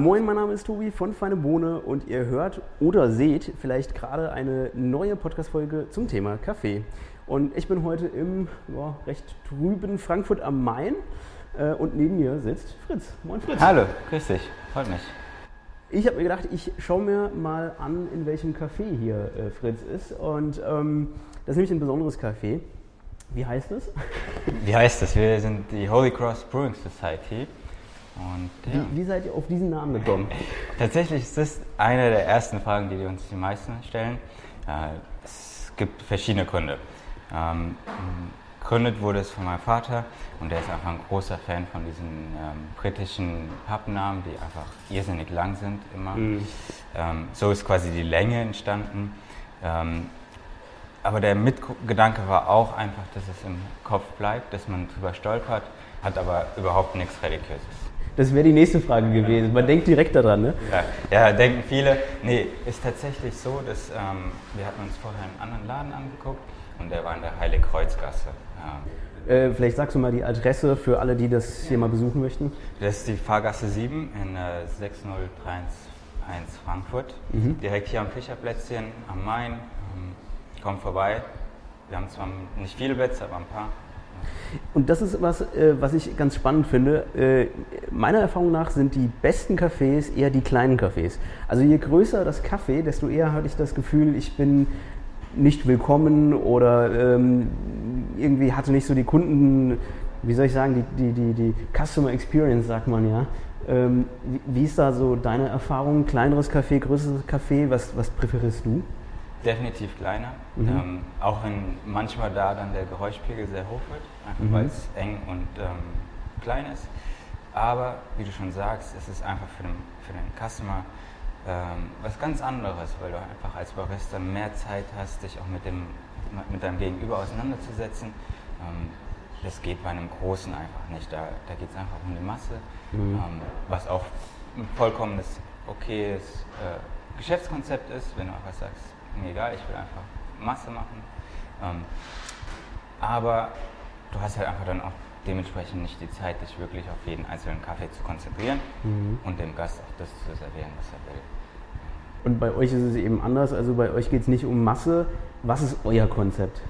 moin, mein Name ist Tobi von Feine Bohne und ihr hört oder seht vielleicht gerade eine neue Podcast-Folge zum Thema Kaffee. Und ich bin heute im ja, recht trüben Frankfurt am Main äh, und neben mir sitzt Fritz. Moin Fritz. Hallo, grüß dich, freut mich. Ich habe mir gedacht, ich schaue mir mal an, in welchem Café hier äh, Fritz ist. Und ähm, das ist nämlich ein besonderes Café. Wie heißt es? Wie heißt es? Wir sind die Holy Cross Brewing Society. Und, ja. wie, wie, seid ihr auf diesen Namen gekommen? Tatsächlich ist das eine der ersten Fragen, die uns die meisten stellen. Äh, es gibt verschiedene Gründe. Ähm, gegründet wurde es von meinem Vater und der ist einfach ein großer Fan von diesen ähm, britischen Pappnamen, die einfach irrsinnig lang sind immer. Mhm. Ähm, so ist quasi die Länge entstanden. Ähm, aber der Mitgedanke war auch einfach, dass es im Kopf bleibt, dass man drüber stolpert, hat aber überhaupt nichts Religiöses. Das wäre die nächste Frage gewesen. Man denkt direkt daran, ne? Ja, ja denken viele. Nee, ist tatsächlich so, dass ähm, wir hatten uns vorher einen anderen Laden angeguckt und der war in der Heiligkreuzgasse. Ja. Äh, vielleicht sagst du mal die Adresse für alle, die das hier mal besuchen möchten. Das ist die Fahrgasse 7 in äh, 6031 Frankfurt. Mhm. Direkt hier am Fischerplätzchen am Main. Ähm, kommt vorbei. Wir haben zwar nicht viele Plätze, aber ein paar. Und das ist was, äh, was ich ganz spannend finde. Äh, meiner Erfahrung nach sind die besten Cafés eher die kleinen Cafés. Also je größer das Café, desto eher hatte ich das Gefühl, ich bin nicht willkommen oder ähm, irgendwie hatte nicht so die Kunden, wie soll ich sagen, die, die, die, die Customer Experience, sagt man ja. Ähm, wie, ist da so deine Erfahrung? Kleineres Café, größeres Café, was, was präferierst du? Definitiv kleiner. Mhm. Ähm, auch wenn manchmal da dann der Geräuschpegel sehr hoch wird, einfach mhm. weil es eng und ähm, klein ist. Aber wie du schon sagst, es ist einfach für den, für den Customer ähm, was ganz anderes, weil du einfach als Barista mehr Zeit hast, dich auch mit, dem, mit deinem Gegenüber auseinanderzusetzen. Ähm, das geht bei einem Großen einfach nicht. Da, da geht es einfach um die Masse, mhm. Ähm, was auch ein vollkommenes, okayes äh, Geschäftskonzept ist, wenn du einfach sagst, mir egal, ich will einfach Masse machen. Ähm, aber du hast halt einfach dann auch dementsprechend nicht die Zeit, dich wirklich auf jeden einzelnen Kaffee zu konzentrieren mhm. und dem Gast auch das zu servieren, was er will. Und bei euch ist es eben anders, also bei euch geht es nicht um Masse. Was ist euer Konzept?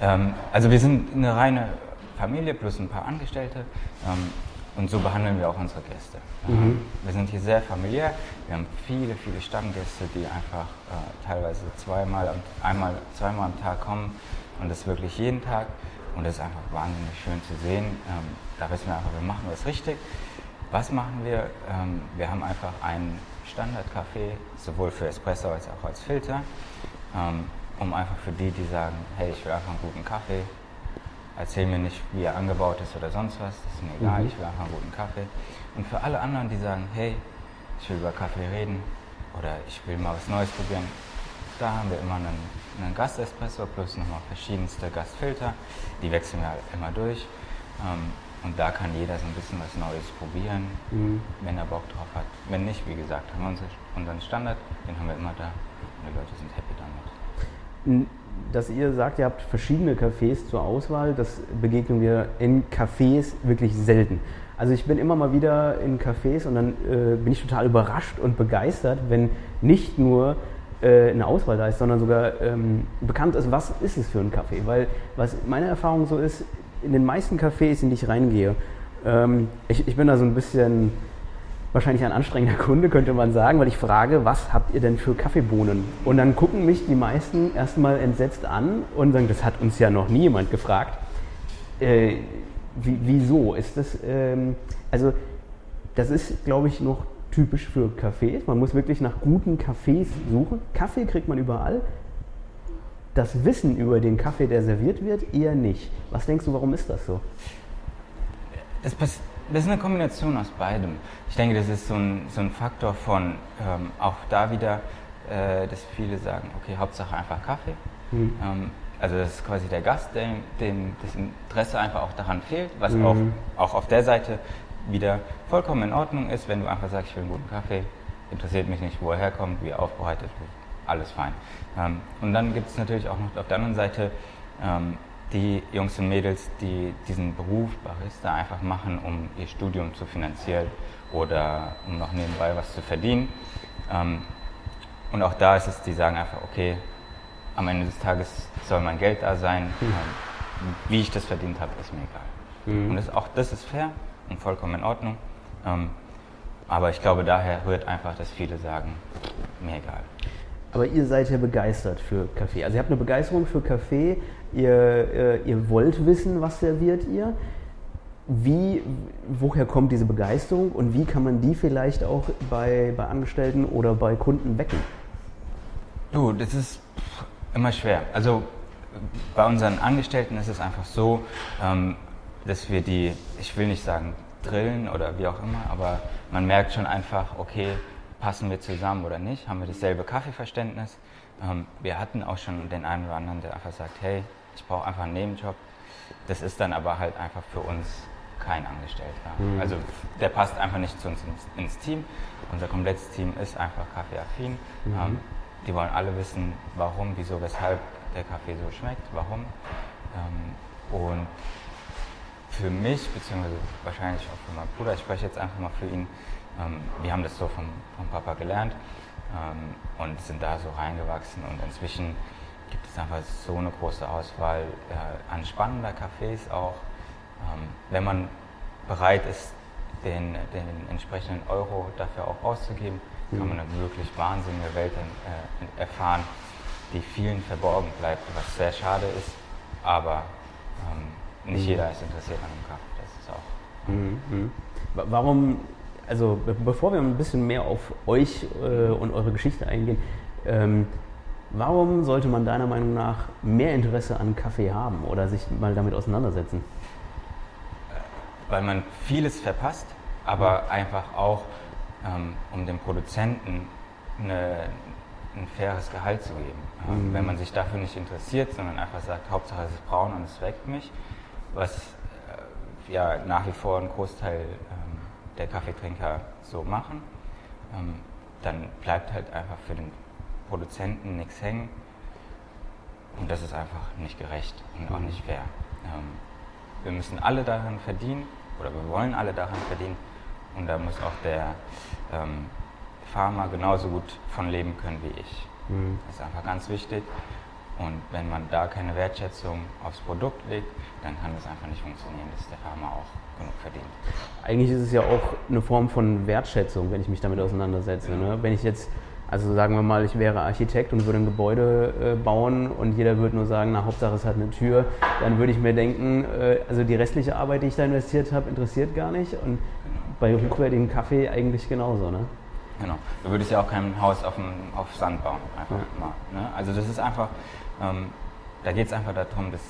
Ähm, also wir sind eine reine Familie plus ein paar Angestellte. Ähm, und so behandeln wir auch unsere Gäste. Mhm. Wir sind hier sehr familiär. Wir haben viele, viele Stammgäste, die einfach äh, teilweise zweimal, einmal, zweimal am Tag kommen und das wirklich jeden Tag. Und das ist einfach wahnsinnig schön zu sehen. Ähm, da wissen wir einfach, wir machen was richtig. Was machen wir? Ähm, wir haben einfach einen Standardkaffee, sowohl für Espresso als auch als Filter, ähm, um einfach für die, die sagen, hey, ich will einfach einen guten Kaffee, erzähl mir nicht, wie er angebaut ist oder sonst was, das ist mir egal, mhm. ich will einfach einen guten Kaffee. Und für alle anderen, die sagen, hey, ich will über Kaffee reden oder ich will mal was Neues probieren, da haben wir immer einen, einen Gastespresso plus nochmal verschiedenste Gastfilter, die wechseln wir halt immer durch. Ähm, und da kann jeder so ein bisschen was Neues probieren, mhm. wenn er Bock drauf hat. Wenn nicht, wie gesagt, haben wir unseren Standard, den haben wir immer da und die Leute sind happy damit dass ihr sagt, ihr habt verschiedene Cafés zur Auswahl. Das begegnen wir in Cafés wirklich selten. Also ich bin immer mal wieder in Cafés und dann äh, bin ich total überrascht und begeistert, wenn nicht nur äh, eine Auswahl da ist, sondern sogar ähm, bekannt ist, was ist es für ein Café. Weil was meine Erfahrung so ist, in den meisten Cafés, in die ich reingehe, ähm, ich, ich bin da so ein bisschen wahrscheinlich ein anstrengender Kunde, könnte man sagen, weil ich frage, was habt ihr denn für Kaffeebohnen? Und dann gucken mich die meisten erstmal entsetzt an und sagen, das hat uns ja noch nie jemand gefragt. Äh, wie, wieso? Ist das, ähm, also, das ist, glaube ich, noch typisch für Cafés. Man muss wirklich nach guten Cafés suchen. Kaffee kriegt man überall. Das Wissen über den Kaffee, der serviert wird, eher nicht. Was denkst du, warum ist das so? Das passiert das ist eine Kombination aus beidem. Ich denke, das ist so ein, so ein Faktor von ähm, auch da wieder, äh, dass viele sagen, okay, Hauptsache einfach Kaffee. Mhm. Ähm, also das ist quasi der Gast, dem, dem das Interesse einfach auch daran fehlt, was mhm. auch, auch auf der Seite wieder vollkommen in Ordnung ist, wenn du einfach sagst, ich will einen guten Kaffee, interessiert mich nicht, wo er herkommt, wie er aufbereitet wird, alles fein. Ähm, und dann gibt es natürlich auch noch auf der anderen Seite ähm, die Jungs und Mädels, die diesen Beruf Barista einfach machen, um ihr Studium zu finanzieren oder um noch nebenbei was zu verdienen. Ähm, und auch da ist es, die sagen einfach, okay, am Ende des Tages soll mein Geld da sein. Mhm. Wie ich das verdient habe, ist mir egal. Mhm. Und das, auch das ist fair und vollkommen in Ordnung. Ähm, aber ich glaube, daher rührt einfach, dass viele sagen, mir egal. Aber ihr seid ja begeistert für Kaffee. Also ihr habt eine Begeisterung für Kaffee. Ihr, äh, ihr wollt wissen, was serviert ihr. Wie, woher kommt diese Begeisterung und wie kann man die vielleicht auch bei, bei Angestellten oder bei Kunden wecken? Du, das ist immer schwer. Also bei unseren Angestellten ist es einfach so, ähm, dass wir die, ich will nicht sagen drillen oder wie auch immer, aber man merkt schon einfach, okay, passen wir zusammen oder nicht, haben wir dasselbe Kaffeeverständnis. Ähm, wir hatten auch schon den einen oder anderen, der einfach sagt, hey, ich brauche einfach einen Nebenjob. Das ist dann aber halt einfach für uns kein Angestellter. Mhm. Also der passt einfach nicht zu uns ins, ins, Team. Unser komplettes Team ist einfach kaffeeaffin. Mhm. Ähm, die wollen alle wissen, warum, wieso, weshalb der Kaffee so schmeckt, warum. Ähm, und für mich, beziehungsweise wahrscheinlich auch für meinen Bruder, ich spreche jetzt einfach mal für ihn, ähm, wir haben das so vom, vom Papa gelernt ähm, und sind da so reingewachsen und inzwischen gibt es einfach so eine große Auswahl äh, an spannender Cafés auch. Ähm, wenn man bereit ist, den, den entsprechenden Euro dafür auch auszugeben, mhm. kann man eine wirklich wahnsinnige Welt äh, erfahren, die vielen verborgen bleibt, was sehr schade ist, aber ähm, nicht mhm. jeder ist interessiert an dem Kaffee. Das ist auch. Mhm. mhm. Warum also bevor wir ein bisschen mehr auf euch äh, und eure Geschichte eingehen, ähm, warum sollte man deiner Meinung nach mehr Interesse an Kaffee haben oder sich mal damit auseinandersetzen? Weil man vieles verpasst, aber mhm. einfach auch, ähm, um dem Produzenten eine, ein faires Gehalt zu geben. Ähm, mhm. Wenn man sich dafür nicht interessiert, sondern einfach sagt, Hauptsache es ist braun und es weckt mich, was äh, ja nach wie vor ein Großteil der Kaffeetrinker so machen, ähm, dann bleibt halt einfach für den Produzenten nichts hängen. Und das ist einfach nicht gerecht und auch nicht fair. Ähm, wir müssen alle daran verdienen oder wir wollen alle daran verdienen und da muss auch der ähm, Farmer genauso gut von leben können wie ich. Mhm. Das ist einfach ganz wichtig. Und wenn man da keine Wertschätzung aufs Produkt legt, dann kann das einfach nicht funktionieren, dass der Farmer auch verdient. Eigentlich ist es ja auch eine Form von Wertschätzung, wenn ich mich damit auseinandersetze. Ne? Wenn ich jetzt, also sagen wir mal, ich wäre Architekt und würde ein Gebäude äh, bauen und jeder würde nur sagen, na Hauptsache es hat eine Tür, dann würde ich mir denken, äh, also die restliche Arbeit, die ich da investiert habe, interessiert gar nicht. Und genau. bei hochwertigem Kaffee eigentlich genauso. Ne? Genau. Du würdest ja auch kein Haus auf, dem, auf Sand bauen. Einfach ja. mal, ne? Also das ist einfach, ähm, da geht es einfach darum, dass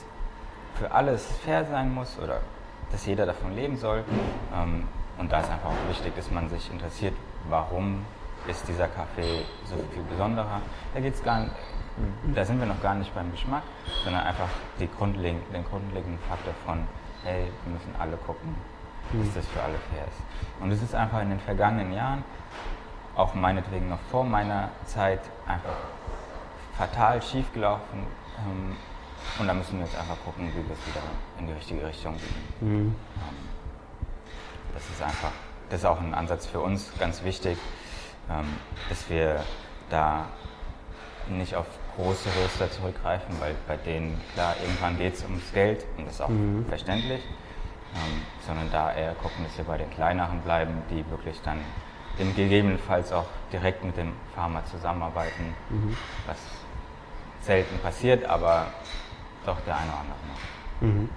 für alles fair sein muss oder dass jeder davon leben soll. Ähm, und da ist einfach auch wichtig, dass man sich interessiert, warum ist dieser Kaffee so viel besonderer. Da geht's gar nicht, da sind wir noch gar nicht beim Geschmack, sondern einfach die grundlegend, den grundlegenden Faktor von, hey, wir müssen alle gucken, dass mhm. das für alle fair ist. Und es ist einfach in den vergangenen Jahren, auch meinetwegen noch vor meiner Zeit, einfach fatal schiefgelaufen. Ähm, und da müssen wir jetzt einfach gucken, wie wir es wieder in die richtige Richtung biegen. Mhm. Das ist einfach, das ist auch ein Ansatz für uns ganz wichtig, ähm, dass wir da nicht auf große Röster zurückgreifen, weil bei denen, klar, irgendwann geht es ums Geld und das ist auch mhm. verständlich, ähm, sondern da eher gucken, dass wir bei den kleineren bleiben, die wirklich dann gegebenenfalls auch direkt mit dem Farmer zusammenarbeiten, mhm. was selten passiert, aber doch der eine oder andere noch. Mhm.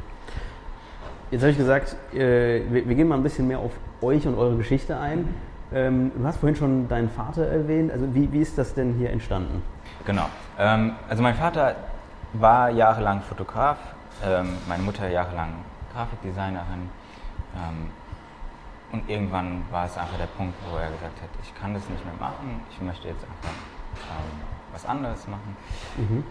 Jetzt habe ich gesagt, äh, wir, wir, gehen mal ein bisschen mehr auf euch und eure Geschichte ein. Ähm, du hast vorhin schon deinen Vater erwähnt. Also wie, wie ist das denn hier entstanden? Genau. Ähm, also mein Vater war jahrelang Fotograf, ähm, meine Mutter jahrelang Grafikdesignerin. Ähm, und irgendwann war es einfach der Punkt, wo er gesagt hat, ich kann das nicht mehr machen, ich möchte jetzt einfach ähm, was anderes machen. Mhm.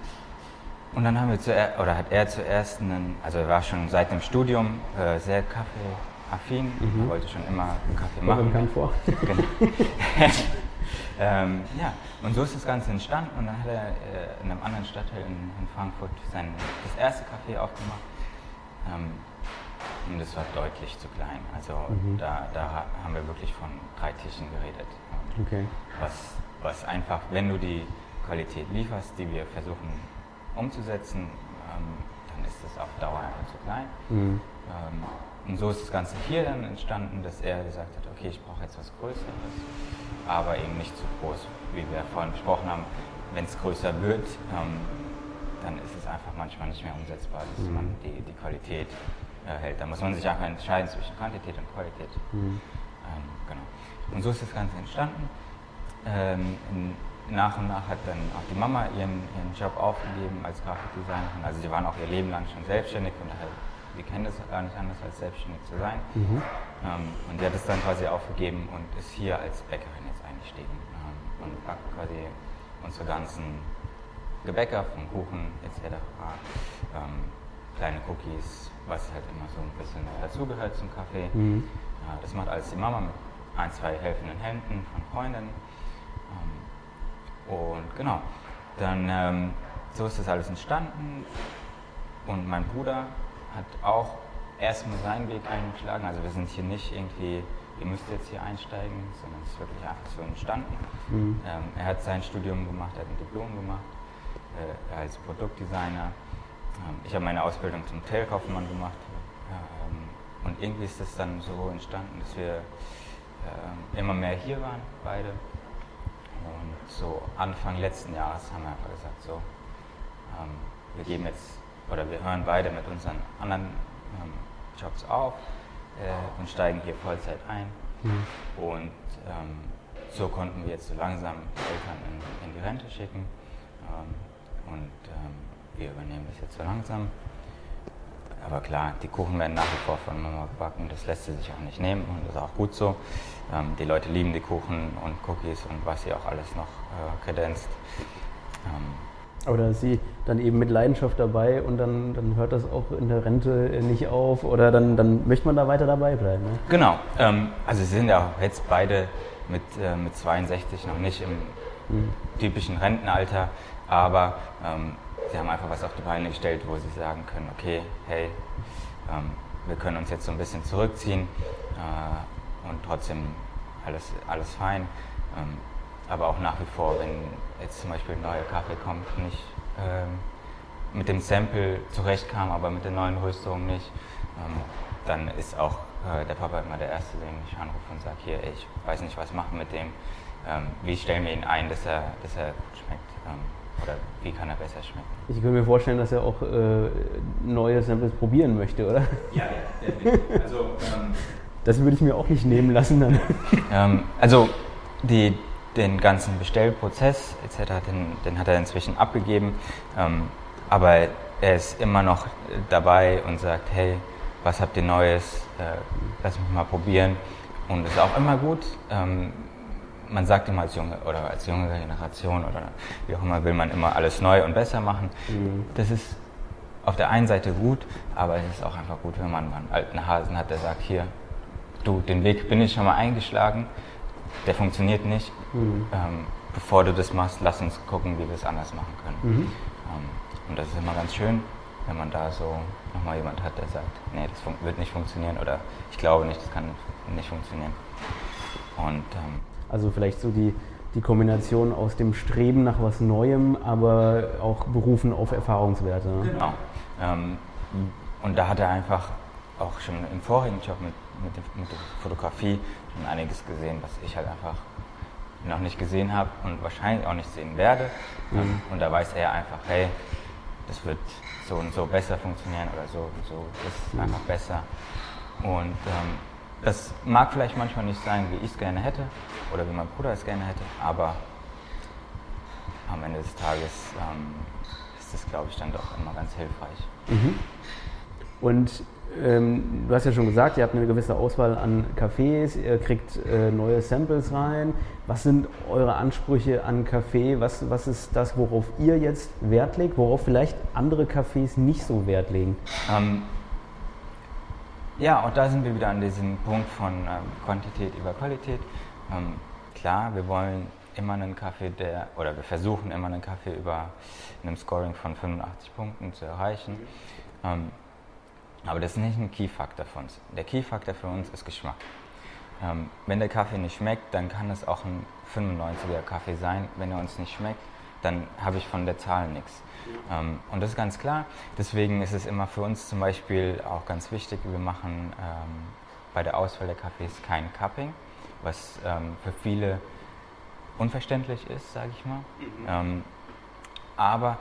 Und dann haben wir zuerst, oder hat er zuerst einen, also er war schon seit dem Studium äh, sehr kaffeeaffin, mhm. wollte schon immer einen Kaffee machen. Kommt vor. Genau. Ähm, ja, und so ist das Ganze entstanden und dann hat er äh, in einem anderen Stadtteil in, in Frankfurt sein, das erste Café aufgemacht. Ähm, und es war deutlich zu klein. Also mhm. da, da haben wir wirklich von drei Tischen geredet. Okay. Was, was einfach, wenn du die Qualität lieferst, die wir versuchen umzusetzen, ähm, dann ist das auf Dauer einfach zu klein. Mhm. Ähm, und so ist das Ganze hier dann entstanden, dass er gesagt hat, okay, ich brauche jetzt was Größeres, aber eben nicht zu groß, wie wir vorhin besprochen haben. Wenn es größer wird, ähm, dann ist es einfach manchmal nicht mehr umsetzbar, dass mhm. man die, die Qualität äh, hält. Da muss man sich einfach entscheiden zwischen Quantität und Qualität. Mhm. Ähm, genau. Und so ist das Ganze entstanden. Ähm, in, nach und nach hat dann auch die Mama ihren, ihren Job aufgegeben als Grafikdesignerin. Also sie waren auch ihr Leben lang schon selbstständig und halt, die kennen das gar nicht anders als selbstständig zu sein. Mhm. Ähm, und sie hat es dann quasi aufgegeben und ist hier als Bäckerin jetzt eingestiegen ähm, und backt quasi unsere ganzen Gebäcker von Kuchen etc. Ähm, kleine Cookies, was halt immer so ein bisschen dazugehört zum Kaffee. Mhm. Ja, das macht alles die Mama mit ein, zwei helfenden Händen von Freundinnen. Ähm, und genau, dann ähm, so ist das alles entstanden. Und mein Bruder hat auch erstmal seinen Weg eingeschlagen. Also wir sind hier nicht irgendwie, ihr müsst jetzt hier einsteigen, sondern es ist wirklich einfach so entstanden. Mhm. Ähm, er hat sein Studium gemacht, er hat ein Diplom gemacht äh, als Produktdesigner ähm, ich habe meine Ausbildung zum Hotelkaufmann gemacht. Ähm, und irgendwie ist das dann so entstanden, dass wir ähm, immer mehr hier waren, beide. Und so Anfang letzten Jahres haben wir einfach gesagt, so, wir geben jetzt, oder wir hören beide mit unseren anderen Jobs auf äh, und steigen hier Vollzeit ein. Mhm. Und ähm, so konnten wir jetzt so langsam Eltern in, in die Rente schicken. Ähm, und ähm, wir übernehmen das jetzt so langsam. Aber klar, die Kuchen werden nach wie vor von Mama gebacken, das lässt sie sich auch nicht nehmen und das ist auch gut so. Ähm, die Leute lieben die Kuchen und Cookies und was sie auch alles noch äh, kredenzt. Ähm, aber da ist sie dann eben mit Leidenschaft dabei und dann, dann hört das auch in der Rente nicht auf oder dann, dann möchte man da weiter dabei bleiben. Ne? Genau, ähm, also sie sind ja jetzt beide mit, äh, mit 62 noch nicht im mhm. typischen Rentenalter, aber ähm, sie haben einfach was auf die Beine gestellt, wo sie sagen können, okay, hey, ähm, wir können uns jetzt so ein bisschen zurückziehen äh, und trotzdem alles, alles fein. Ähm, aber auch nach wie vor, wenn jetzt zum Beispiel ein neuer Kaffee kommt, nicht ähm, mit dem Sample zurechtkam, aber mit der neuen Rüstung nicht, ähm, dann ist auch äh, der Papa immer der Erste, der mich anruft und sagt, hier, ich weiß nicht, was machen mit dem, ähm, wie stellen wir ihn ein, dass er, dass er gut schmeckt. Oder wie kann er besser schmecken? Ich könnte mir vorstellen, dass er auch äh, neue Samples probieren möchte, oder? Ja, ja, also, ähm, das würde ich mir auch nicht nehmen lassen dann. Ähm, also die, den ganzen Bestellprozess etc., den, den hat er inzwischen abgegeben, ähm, aber er ist immer noch dabei und sagt, hey, was habt ihr Neues, äh, lass mich mal probieren. Und es ist auch immer gut. Ähm, man sagt immer als junge oder als junge Generation oder wie auch immer will man immer alles neu und besser machen. Mhm. Das ist auf der einen Seite gut, aber es ist auch einfach gut, wenn man einen alten Hasen hat, der sagt, hier, du, den Weg bin ich schon mal eingeschlagen, der funktioniert nicht. Mhm. Ähm, bevor du das machst, lass uns gucken, wie wir es anders machen können. Mhm. Ähm, und das ist immer ganz schön, wenn man da so nochmal jemand hat, der sagt, nee, das wird nicht funktionieren oder ich glaube nicht, das kann nicht funktionieren. Und ähm, also vielleicht so die, die Kombination aus dem Streben nach was Neuem, aber auch berufen auf Erfahrungswerte. Ne? Genau. Ähm, und da hat er einfach auch schon im vorigen Job mit, mit, der, mit der Fotografie schon einiges gesehen, was ich halt einfach noch nicht gesehen habe und wahrscheinlich auch nicht sehen werde. Mhm. Und da weiß er einfach, hey, das wird so und so besser funktionieren oder so und so ist mhm. einfach besser. Und ähm, das mag vielleicht manchmal nicht sein, wie ich es gerne hätte oder wie mein Bruder es gerne hätte, aber am Ende des Tages ähm, ist das, glaube ich, dann doch immer ganz hilfreich. Mhm. Und ähm, du hast ja schon gesagt, ihr habt eine gewisse Auswahl an Cafés, ihr kriegt äh, neue Samples rein. Was sind eure Ansprüche an Kaffee? Was, was ist das, worauf ihr jetzt Wert legt, worauf vielleicht andere Cafés nicht so Wert legen? Ähm, ja, und da sind wir wieder an diesem Punkt von ähm, Quantität über Qualität. Ähm, klar, wir wollen immer einen Kaffee, der, oder wir versuchen immer einen Kaffee über einem Scoring von 85 Punkten zu erreichen. Ähm, aber das ist nicht ein Key-Faktor für uns. Der Key-Faktor für uns ist Geschmack. Ähm, wenn der Kaffee nicht schmeckt, dann kann es auch ein 95er Kaffee sein. Wenn er uns nicht schmeckt, dann habe ich von der Zahl nichts. Ähm, und das ist ganz klar. Deswegen ist es immer für uns zum Beispiel auch ganz wichtig, wir machen ähm, bei der Auswahl der Kaffees kein Cupping, was ähm, für viele unverständlich ist, sage ich mal. Mhm. Ähm, aber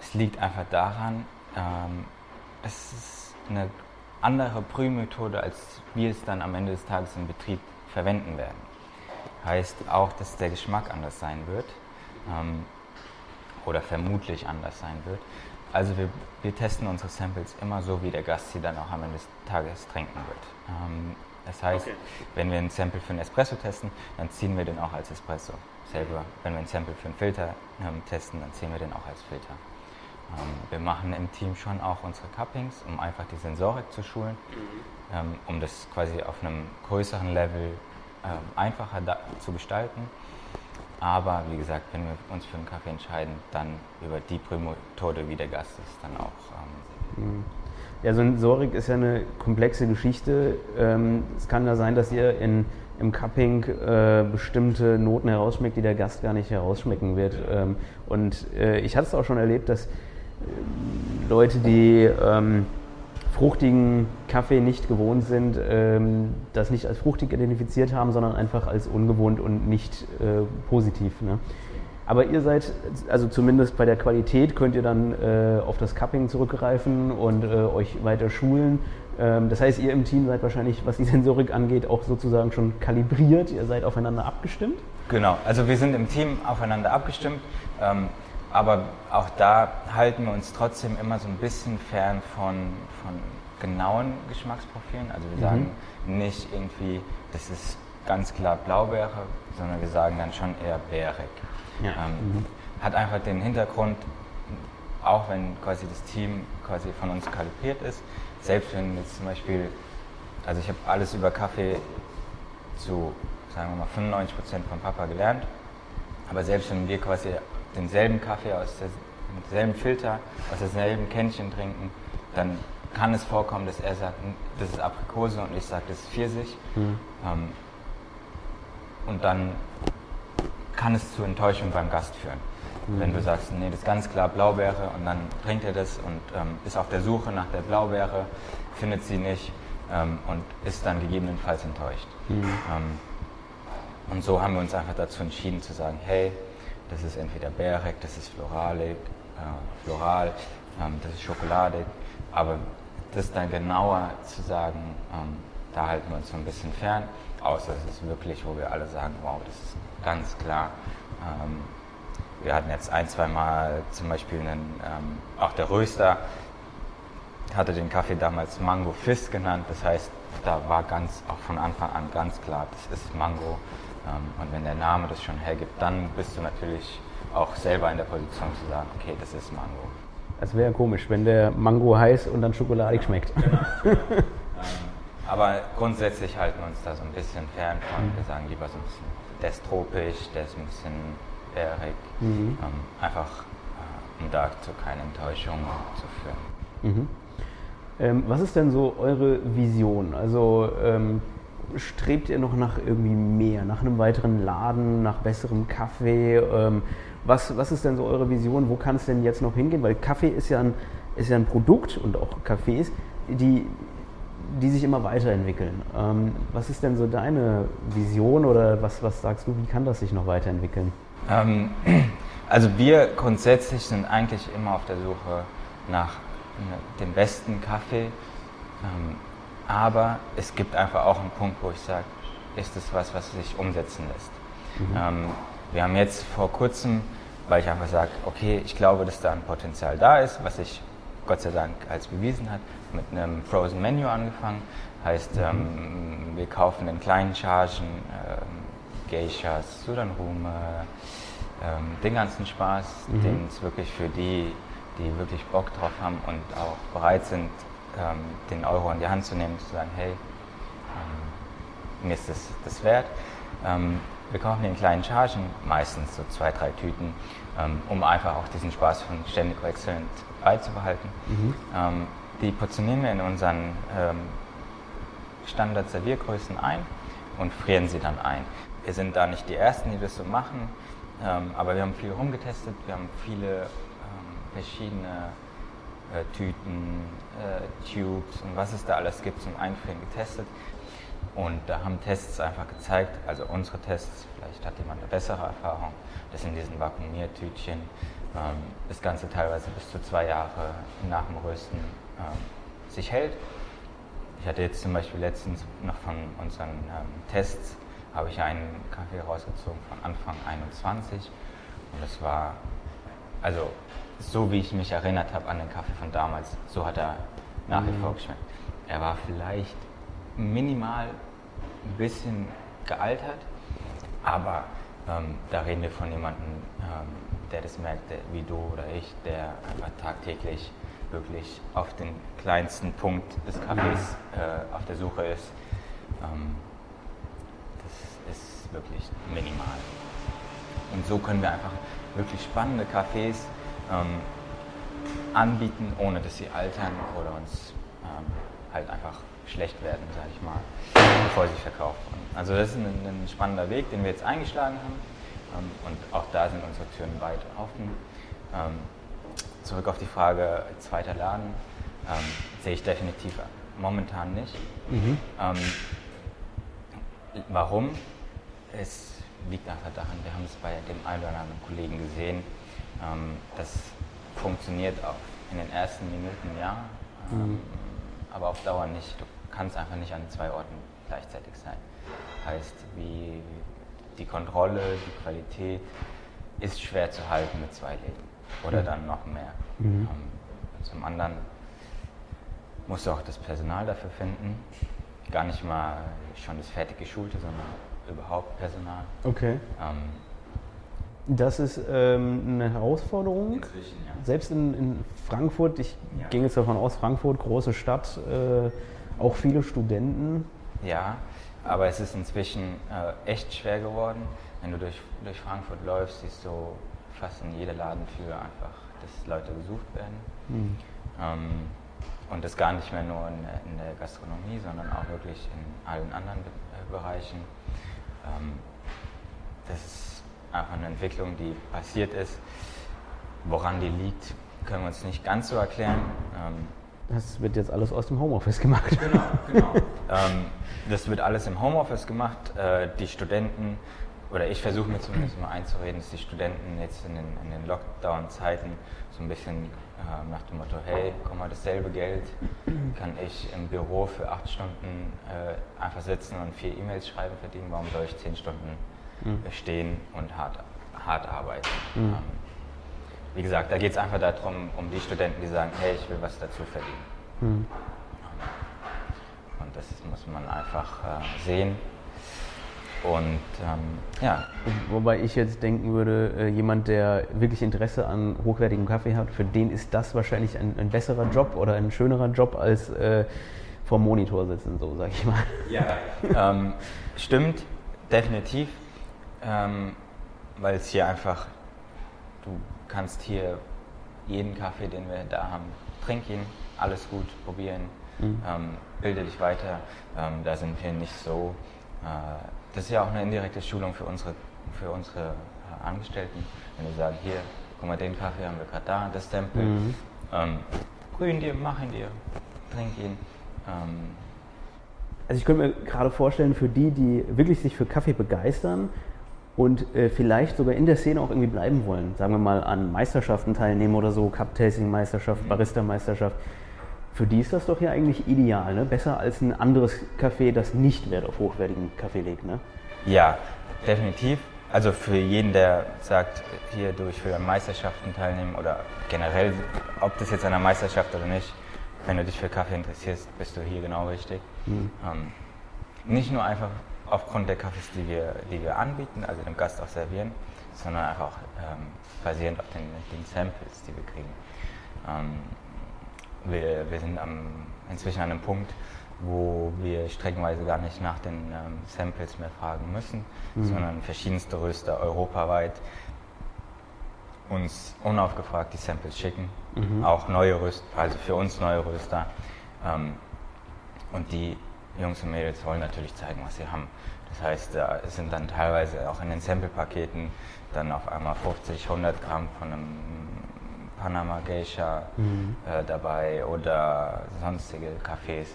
es liegt einfach daran, ähm, es ist eine andere Brühmethode, als wir es dann am Ende des Tages im Betrieb verwenden werden. Heißt auch, dass der Geschmack anders sein wird ähm, oder vermutlich anders sein wird. Also wir, wir, testen unsere Samples immer so, wie der Gast sie dann auch am Ende des Tages trinken wird. Ähm, das heißt, okay. wenn wir ein Sample für einen Espresso testen, dann ziehen wir den auch als Espresso. Selber, wenn wir ein Sample für einen Filter ähm, testen, dann ziehen wir den auch als Filter. Ähm, wir machen im Team schon auch unsere Cuppings, um einfach die Sensorik zu schulen, mhm. ähm, um das quasi auf einem größeren Level ähm, einfacher zu gestalten. Aber wie gesagt, wenn wir uns für einen Kaffee entscheiden, dann über die Brühmethode, wie der Gast ist, dann auch. Ähm, mhm. Ja, Sensorik ist ja eine komplexe Geschichte. Ähm, es kann ja sein, dass ihr in, im Cupping äh, bestimmte Noten herausschmeckt, die der Gast gar nicht herausschmecken wird. Ähm, und äh, ich hatte es auch schon erlebt, dass Leute, die ähm, fruchtigen Kaffee nicht gewohnt sind, ähm, das nicht als fruchtig identifiziert haben, sondern einfach als ungewohnt und nicht äh, positiv. Ne? Aber ihr seid, also zumindest bei der Qualität, könnt ihr dann äh, auf das Cupping zurückgreifen und äh, euch weiter schulen. Ähm, das heißt, ihr im Team seid wahrscheinlich, was die Sensorik angeht, auch sozusagen schon kalibriert. Ihr seid aufeinander abgestimmt? Genau, also wir sind im Team aufeinander abgestimmt. Ähm, aber auch da halten wir uns trotzdem immer so ein bisschen fern von, von genauen Geschmacksprofilen. Also wir mhm. sagen nicht irgendwie, das ist ganz klar Blaubeere, sondern wir sagen dann schon eher bärig. Ja. Ähm, mhm. Hat einfach den Hintergrund, auch wenn quasi das Team quasi von uns kalibriert ist, selbst wenn jetzt zum Beispiel, also ich habe alles über Kaffee zu, sagen wir mal, 95 Prozent von Papa gelernt, aber selbst wenn wir quasi denselben Kaffee aus demselben Filter, aus demselben Kännchen trinken, dann kann es vorkommen, dass er sagt, das ist Aprikose und ich sage, das ist Pfirsich. Mhm. Ähm, und dann kann es zu Enttäuschung beim Gast führen. Mhm. Wenn du sagst, nee, das ist ganz klar Blaubeere und dann trinkt er das und ähm, ist auf der Suche nach der Blaubeere, findet sie nicht ähm, und ist dann gegebenenfalls enttäuscht. Mhm. Ähm, und so haben wir uns einfach dazu entschieden zu sagen, hey, das ist entweder bärig, das ist floralig, äh, floral, ähm, das ist schokoladig. Aber das dann genauer zu sagen, ähm, da halten wir uns so ein bisschen fern. Außer es ist wirklich, wo wir alle sagen, wow, das ist ganz klar. Ähm, wir hatten jetzt ein, zwei Mal zum Beispiel einen, ähm, auch der Röster hatte den Kaffee damals Mango Fizz genannt. Das heißt, da war ganz auch von Anfang an ganz klar, das ist Mango. Ähm, und wenn der Name das schon hergibt, dann bist du natürlich auch selber in der Position zu sagen, okay, das ist Mango. Es wäre komisch, wenn der Mango heiß und dann schokoladig schmeckt. Genau. aber grundsätzlich halten wir uns da so ein bisschen fern von. Wir sagen lieber so ein bisschen, der ist tropisch, der ist ein bisschen bärig. Mhm. Ähm, einfach, äh, um da zu keinen Enttäuschungen zu führen. Mhm. Ähm, was ist denn so eure Vision? Also ähm, strebt ihr noch nach irgendwie mehr, nach einem weiteren Laden, nach besserem Kaffee? Ähm, was, was ist denn so eure Vision? Wo kann es denn jetzt noch hingehen? Weil Kaffee ist ja ein, ist ja ein Produkt und auch Cafés, die, die sich immer weiterentwickeln. Ähm, was ist denn so deine Vision oder was, was sagst du, wie kann das sich noch weiterentwickeln? Ähm, also wir grundsätzlich sind eigentlich immer auf der Suche nach ne, dem besten Kaffee. Aber es gibt einfach auch einen Punkt, wo ich sage, ist es was, was sich umsetzen lässt. Mhm. Ähm, wir haben jetzt vor kurzem, weil ich einfach sage, okay, ich glaube, dass da ein Potenzial da ist, was sich Gott sei Dank als bewiesen hat, mit einem Frozen Menu angefangen. Heißt, mhm. ähm, wir kaufen in kleinen Chargen ähm, Geishas, Sudanrume, ähm, den ganzen Spaß, mhm. den es wirklich für die, die wirklich Bock drauf haben und auch bereit sind, ähm, den Euro in die Hand zu nehmen, zu sagen, hey, ähm, mir ist das, das wert. Ähm, wir kaufen in kleinen Chargen, meistens so zwei, drei Tüten, ähm, um einfach auch diesen Spaß von ständig wechselnd beizubehalten. Mhm. Ähm, die portionieren wir in unseren Standard-Serviergrößen ein und frieren sie dann ein. Wir sind da nicht die Ersten, die das so machen, ähm, aber wir haben viel rumgetestet, wir haben viele ähm, verschiedene Tüten, äh, Tubes und was es da alles gibt zum Einfrieren getestet. Und da haben Tests einfach gezeigt, also unsere Tests, vielleicht hat jemand eine bessere Erfahrung, das in diesen Vakuumiertütchen ähm, das Ganze teilweise bis zu zwei Jahre nach dem Rösten ähm, sich hält. Ich hatte jetzt zum Beispiel letztens noch von unseren ähm, Tests, habe ich einen Kaffee rausgezogen von Anfang 21 und es war, also so wie ich mich erinnert habe an den Kaffee von damals, so hat er nach wie vor mhm. geschmeckt. Er war vielleicht minimal ein bisschen gealtert, aber ähm, da reden wir von jemandem, ähm, der das merkt, der, wie du oder ich, der einfach tagtäglich wirklich auf den kleinsten Punkt des Kaffees äh, auf der Suche ist. Ähm, das ist wirklich minimal. Und so können wir einfach wirklich spannende Cafés ähm, anbieten, ohne dass sie altern oder uns ähm, halt einfach schlecht werden, sage ich mal, bevor sie verkauft wurden. Also das ist ein, ein, spannender Weg, den wir jetzt eingeschlagen haben ähm, und auch da sind unsere Türen weit offen. Ähm, zurück auf die Frage zweiter Laden ähm, sehe ich definitiv momentan nicht. Mhm. Ähm, warum? Es liegt einfach daran, wir haben es bei dem einen oder anderen Kollegen gesehen, ähm, das funktioniert auch in den ersten Minuten ja, ähm, mhm. aber auf Dauer nicht. Du kannst einfach nicht an zwei Orten gleichzeitig sein. Heißt, wie die Kontrolle, die Qualität ist schwer zu halten mit zwei Läden oder mhm. dann noch mehr. Mhm. Ähm, zum anderen musst du auch das Personal dafür finden. Gar nicht mal schon das fertig geschulte, sondern überhaupt Personal. Okay. Ähm, das ist ähm, eine Herausforderung. Inzwischen, ja. Selbst in, in Frankfurt, ich ja. ging jetzt davon aus, Frankfurt, große Stadt, äh, auch viele Studenten. Ja, aber es ist inzwischen äh, echt schwer geworden. Wenn du durch, durch Frankfurt läufst, siehst du fast in jeder Ladentür einfach, dass Leute gesucht werden. Mhm. Ähm, und das gar nicht mehr nur in, in, der Gastronomie, sondern auch wirklich in allen anderen Be Bereichen. Ähm, das ist einfach eine Entwicklung, die passiert ist. Woran die liegt, können wir uns nicht ganz so erklären. Ähm, das wird jetzt alles aus dem Homeoffice gemacht. Genau, genau. ähm, das wird alles im Homeoffice gemacht. Äh, die Studenten, oder ich versuche mir zumindest mal einzureden, dass die Studenten jetzt in den, den Lockdown-Zeiten so ein bisschen äh, nach dem Motto, hey, komm mal, dasselbe Geld kann ich im Büro für acht Stunden äh, einfach sitzen und vier E-Mails schreiben verdienen, warum soll ich zehn Stunden mhm. stehen und hart, hart arbeiten? Mhm. Ähm, wie gesagt, da geht es einfach darum, um die Studenten, die sagen, hey, ich will was dazu verdienen. Mhm. Und das muss man einfach äh, sehen. Und ähm, ja. Wobei ich jetzt denken würde, äh, jemand, der wirklich Interesse an hochwertigem Kaffee hat, für den ist das wahrscheinlich ein, ein besserer Job oder ein schönerer Job als äh, vor Monitor sitzen, so sag ich mal. Ja, ähm, stimmt, definitiv. Ähm, weil es hier einfach, du kannst hier jeden Kaffee, den wir da haben, trinken, alles gut, probieren, mhm. ähm, bilde dich weiter. Ähm, da sind wir nicht so. Äh, das ist ja auch eine indirekte Schulung für unsere, für unsere äh, Angestellten. Wenn wir sagen, hier, guck mal, den Kaffee haben wir gerade da, das Stempel. Mhm. Ähm, dir, mach ihn dir, trink ihn. Ähm, also ich könnte mir gerade vorstellen, für die, die wirklich sich für Kaffee begeistern, und äh, vielleicht sogar in der Szene auch irgendwie bleiben wollen. Sagen wir mal an Meisterschaften teilnehmen oder so, Cup-Tasting-Meisterschaft, mhm. Barista-Meisterschaft. Für die ist das doch ja eigentlich ideal, ne? besser als ein anderes Café, das nicht Wert auf hochwertigen Kaffee legt. Ne? Ja, definitiv. Also für jeden, der sagt, hier durch für Meisterschaften teilnehmen oder generell, ob das jetzt an einer Meisterschaft oder nicht, wenn du dich für Kaffee interessierst, bist du hier genau richtig. Mhm. Ähm, nicht nur einfach aufgrund der Kaffees, die wir, die wir anbieten, also dem Gast auch servieren, sondern einfach auch ähm, basierend auf den, den, Samples, die wir kriegen. Ähm, wir, wir sind am, inzwischen an einem Punkt, wo wir streckenweise gar nicht nach den ähm, Samples mehr fragen müssen, mhm. sondern verschiedenste Röster europaweit uns unaufgefragt die Samples schicken, mhm. auch neue Röster, also für uns neue Röster. Ähm, und die Jungs und Mädels wollen natürlich zeigen, was sie haben. Das heißt, da sind dann teilweise auch in den Sample-Paketen dann auf einmal 50, 100 Gramm von einem Panama Geisha mhm. äh, dabei oder sonstige Kaffees.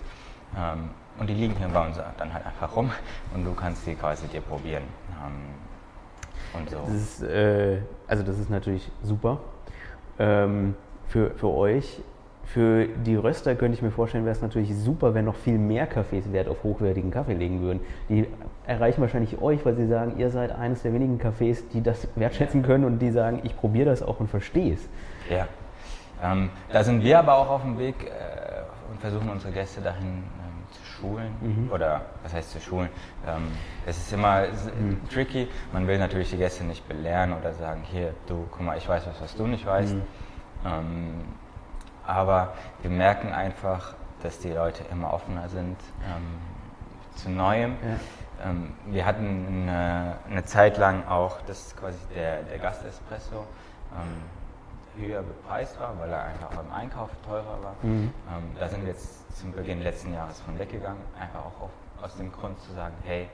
Ähm, und die liegen hier bei uns dann halt einfach rum und du kannst die quasi dir probieren. Ähm, und so. Das ist, äh, also das ist natürlich super. Ähm, für, für euch für die Röster könnte ich mir vorstellen, wäre es natürlich super, wenn noch viel mehr Cafés Wert auf hochwertigen Kaffee legen würden. Die erreichen wahrscheinlich euch, weil sie sagen, ihr seid eines der wenigen Cafés, die das wertschätzen können und die sagen, ich probiere das auch und verstehe es. Ja, ähm, da sind wir aber auch auf dem Weg äh, und versuchen unsere Gäste dahin ähm, zu schulen. Mhm. Oder was heißt zu schulen? Ähm, es ist immer mhm. tricky. Man will natürlich die Gäste nicht belehren oder sagen, hier, du, guck mal, ich weiß was, was du nicht weißt. Mhm. Aber wir merken einfach, dass die Leute immer offener sind ähm, zu Neuem. Ja. Ähm, wir hatten eine, eine, Zeit lang auch, dass quasi der, der Gastespresso ähm, höher bepreist war, weil er einfach beim Einkauf teurer war. Mhm. Ähm, da sind wir jetzt zum Beginn letzten Jahres von weggegangen, einfach auch auf, aus dem Grund zu sagen, hey,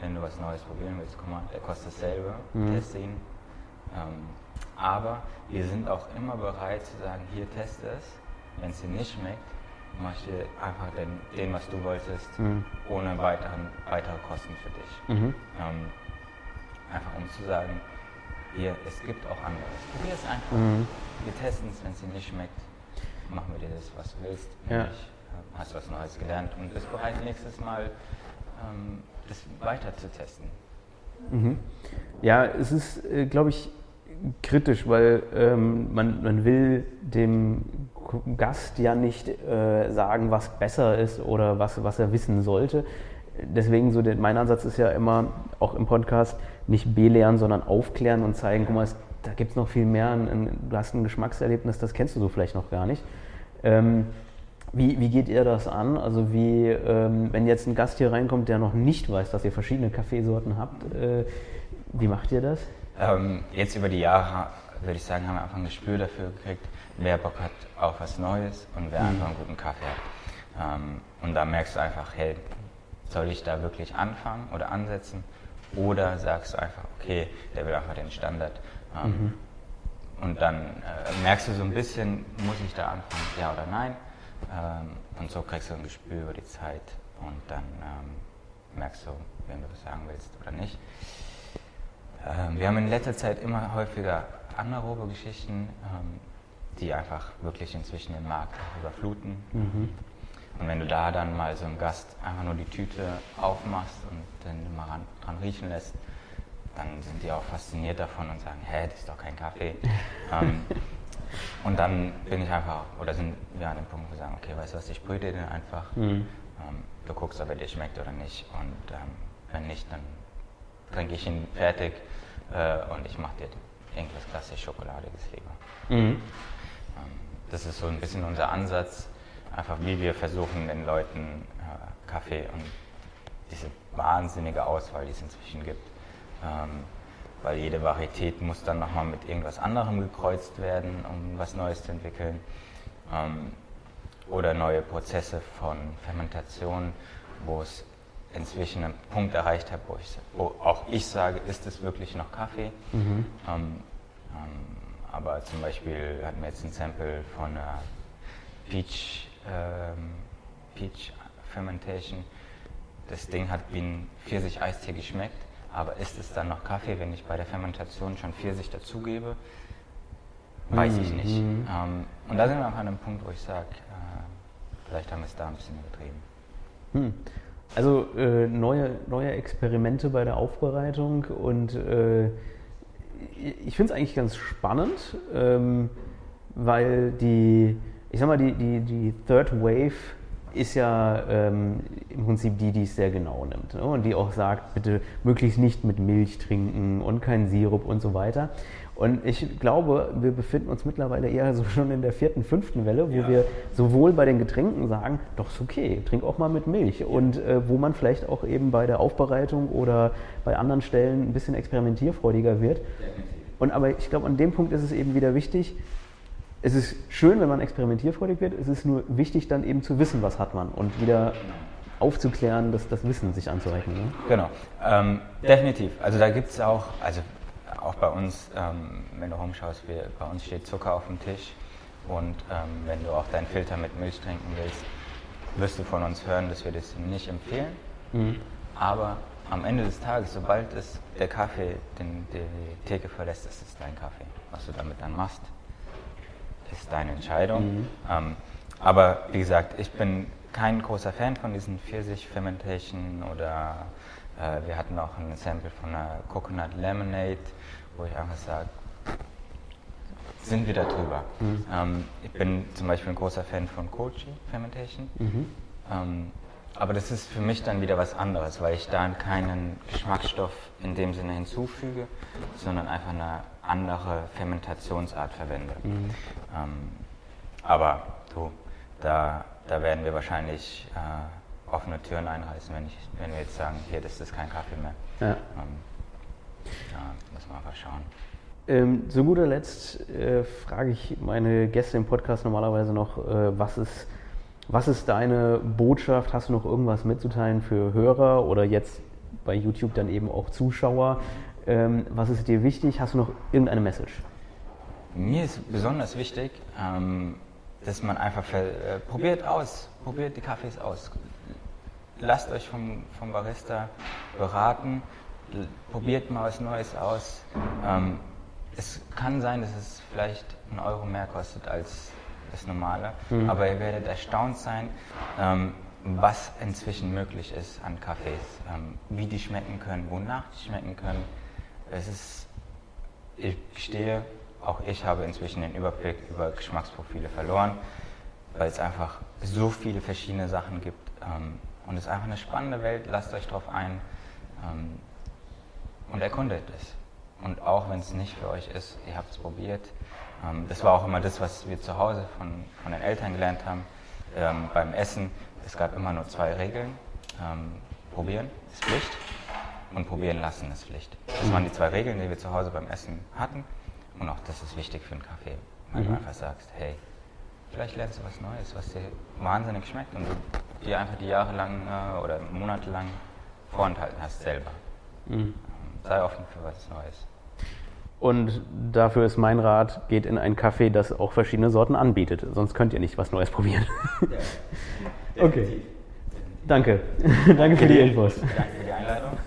wenn du was Neues probieren willst, guck mal, der kostet dasselbe, mhm. teste ihn. Ähm, aber wir sind auch immer bereit zu sagen, hier teste es. Wenn es dir nicht schmeckt, mach dir einfach den, den was du wolltest, mhm. ohne weiteren, weitere Kosten für dich. Mhm. Ähm, einfach um zu sagen, hier, es gibt auch anderes. Probier es einfach. Mhm. Wir testen es, wenn es dir nicht schmeckt, machen wir dir das, was du willst. Ja. Nicht, äh, hast du was Neues gelernt und bist bereit, nächstes Mal ähm, das weiter zu testen. Mhm. Ja, es ist, äh, glaube ich, kritisch, weil ähm, man, man will dem Gast ja nicht äh, sagen, was besser ist oder was, was er wissen sollte. Deswegen so der, mein Ansatz ist ja immer, auch im Podcast, nicht belehren, sondern aufklären und zeigen, guck mal, es, da gibt es noch viel mehr. Ein, ein, du hast ein Geschmackserlebnis, das kennst du so vielleicht noch gar nicht. Ähm, wie, wie, geht ihr das an? Also wie, ähm, wenn jetzt ein Gast hier reinkommt, der noch nicht weiß, dass ihr verschiedene Kaffeesorten habt, äh, wie macht ihr das? Ähm, jetzt über die Jahre, würde ich sagen, haben wir einfach ein Gespür dafür gekriegt, wer Bock hat auf was Neues und wer mhm. einfach einen guten Kaffee hat. Ähm, und da merkst du einfach, hey, soll ich da wirklich anfangen oder ansetzen? Oder sagst du einfach, okay, der will einfach den Standard. Ähm, mhm. Und dann äh, merkst du so ein bisschen, muss ich da anfangen, ja oder nein? Ähm, und so kriegst du ein Gespür über die Zeit und dann ähm, merkst du, wem du das sagen willst oder nicht. Ähm, wir haben in letzter Zeit immer häufiger anaerobe Geschichten, ähm, die einfach wirklich inzwischen den Markt überfluten. Mhm. Und wenn du da dann mal so einem Gast einfach nur die Tüte aufmachst und dann mal ran, dran riechen lässt, dann sind die auch fasziniert davon und sagen, hä, das ist doch kein Kaffee. ähm, und dann bin ich einfach, oder sind wir an dem Punkt, wo wir sagen, okay, weißt du was, ich brühe dir den einfach. Mhm. Ähm, du guckst, ob er dir schmeckt oder nicht. Und ähm, wenn nicht, dann trinke ich ihn fertig äh, und ich mache dir irgendwas klassisch Schokoladiges lieber. Mhm. Ähm, das ist so ein bisschen unser Ansatz, einfach wie wir versuchen, den Leuten äh, Kaffee und diese wahnsinnige Auswahl, die es inzwischen gibt, ähm, weil jede Varietät muss dann nochmal mit irgendwas anderem gekreuzt werden, um was Neues zu entwickeln. Ähm, oder neue Prozesse von Fermentation, wo es inzwischen einen Punkt erreicht habe, wo, ich, wo auch ich sage, ist es wirklich noch Kaffee? Mhm. Ähm, ähm, aber zum Beispiel hatten wir jetzt ein Sample von einer Peach, ähm, Peach Fermentation. Das Ding hat wie ein Pfirsich-Eistee geschmeckt, aber ist es dann noch Kaffee, wenn ich bei der Fermentation schon Pfirsich dazugebe? Weiß mhm. ich nicht. Mhm. Ähm, und da sind wir auch an einem Punkt, wo ich sage, äh, vielleicht haben wir es da ein bisschen übertrieben. Mhm. Also äh, neue, neue Experimente bei der Aufbereitung und äh, ich finde es eigentlich ganz spannend, ähm, weil die, ich sag mal, die, die, die Third Wave ist ja ähm, im Prinzip die, die es sehr genau nimmt ne? und die auch sagt, bitte möglichst nicht mit Milch trinken und keinen Sirup und so weiter. Und ich glaube, wir befinden uns mittlerweile eher so schon in der vierten, fünften Welle, wo ja. wir sowohl bei den Getränken sagen, doch ist okay, trink auch mal mit Milch. Und äh, wo man vielleicht auch eben bei der Aufbereitung oder bei anderen Stellen ein bisschen experimentierfreudiger wird. Und aber ich glaube, an dem Punkt ist es eben wieder wichtig, es ist schön, wenn man experimentierfreudig wird, es ist nur wichtig, dann eben zu wissen, was hat man und wieder aufzuklären, das, das Wissen sich anzurechnen. Ne? Genau, ähm, definitiv. Also da gibt es auch, also auch bei uns, ähm, wenn du rumschaust, wir, bei uns steht Zucker auf dem Tisch und ähm, wenn du auch deinen Filter mit Milch trinken willst, wirst du von uns hören, dass wir das nicht empfehlen. Mhm. Aber am Ende des Tages, sobald es der Kaffee den, die Theke verlässt, ist es dein Kaffee. Was du damit dann machst, ist deine Entscheidung. Mhm. Ähm, aber wie gesagt, ich bin kein großer Fan von diesen Pfirsich-Fermentation oder äh, wir hatten auch ein Sample von einer Coconut Lemonade, wo ich einfach sage, sind wir da drüber. Mhm. Ähm, ich bin zum Beispiel ein großer Fan von Kochi Fermentation. Mhm. Ähm, aber das ist für mich dann wieder was anderes, weil ich da keinen Geschmacksstoff in dem Sinne hinzufüge, sondern einfach eine andere Fermentationsart verwende. Mhm. Ähm, aber du, da, da werden wir wahrscheinlich äh, offene Türen einreißen, wenn, ich, wenn wir jetzt sagen, hier, das ist kein Kaffee mehr. Ja. Ja, müssen wir einfach schauen. Ähm, zu guter Letzt äh, frage ich meine Gäste im Podcast normalerweise noch, äh, was, ist, was ist deine Botschaft? Hast du noch irgendwas mitzuteilen für Hörer oder jetzt bei YouTube dann eben auch Zuschauer? Ähm, was ist dir wichtig? Hast du noch irgendeine Message? Mir ist besonders wichtig, ähm, dass man einfach äh, probiert aus, probiert die Kaffees aus. Lasst euch vom, vom Barista beraten probiert mal was Neues aus. Ähm, es kann sein, dass es vielleicht einen Euro mehr kostet als das normale, mhm. aber ihr werdet erstaunt sein, ähm, was inzwischen möglich ist an Kaffees, ähm, wie die schmecken können, wonach die schmecken können. Es ist, ich stehe, auch ich habe inzwischen den Überblick über Geschmacksprofile verloren, weil es einfach so viele verschiedene Sachen gibt. Ähm, und es ist einfach eine spannende Welt, lasst euch darauf ein. Und erkundet es. Und auch wenn es nicht für euch ist, ihr habt es probiert. Ähm, das war auch immer das, was wir zu Hause von, von den Eltern gelernt haben. Ähm, beim Essen, es gab immer nur zwei Regeln. Ähm, probieren ist Pflicht und probieren lassen ist Pflicht. Das waren die zwei Regeln, die wir zu Hause beim Essen hatten. Und auch das ist wichtig für einen Kaffee. Wenn mhm. du einfach sagst, hey, vielleicht lernst du was Neues, was dir wahnsinnig schmeckt und du dir einfach die Jahre lang äh, oder Monate lang vorenthalten hast selber. Mhm sei offen für was Neues. Und dafür ist mein Rat, geht in ein Café, das auch verschiedene Sorten anbietet. Sonst könnt ihr nicht was Neues probieren. Ja, okay. Danke. Danke für die Infos. Danke für die Einladung.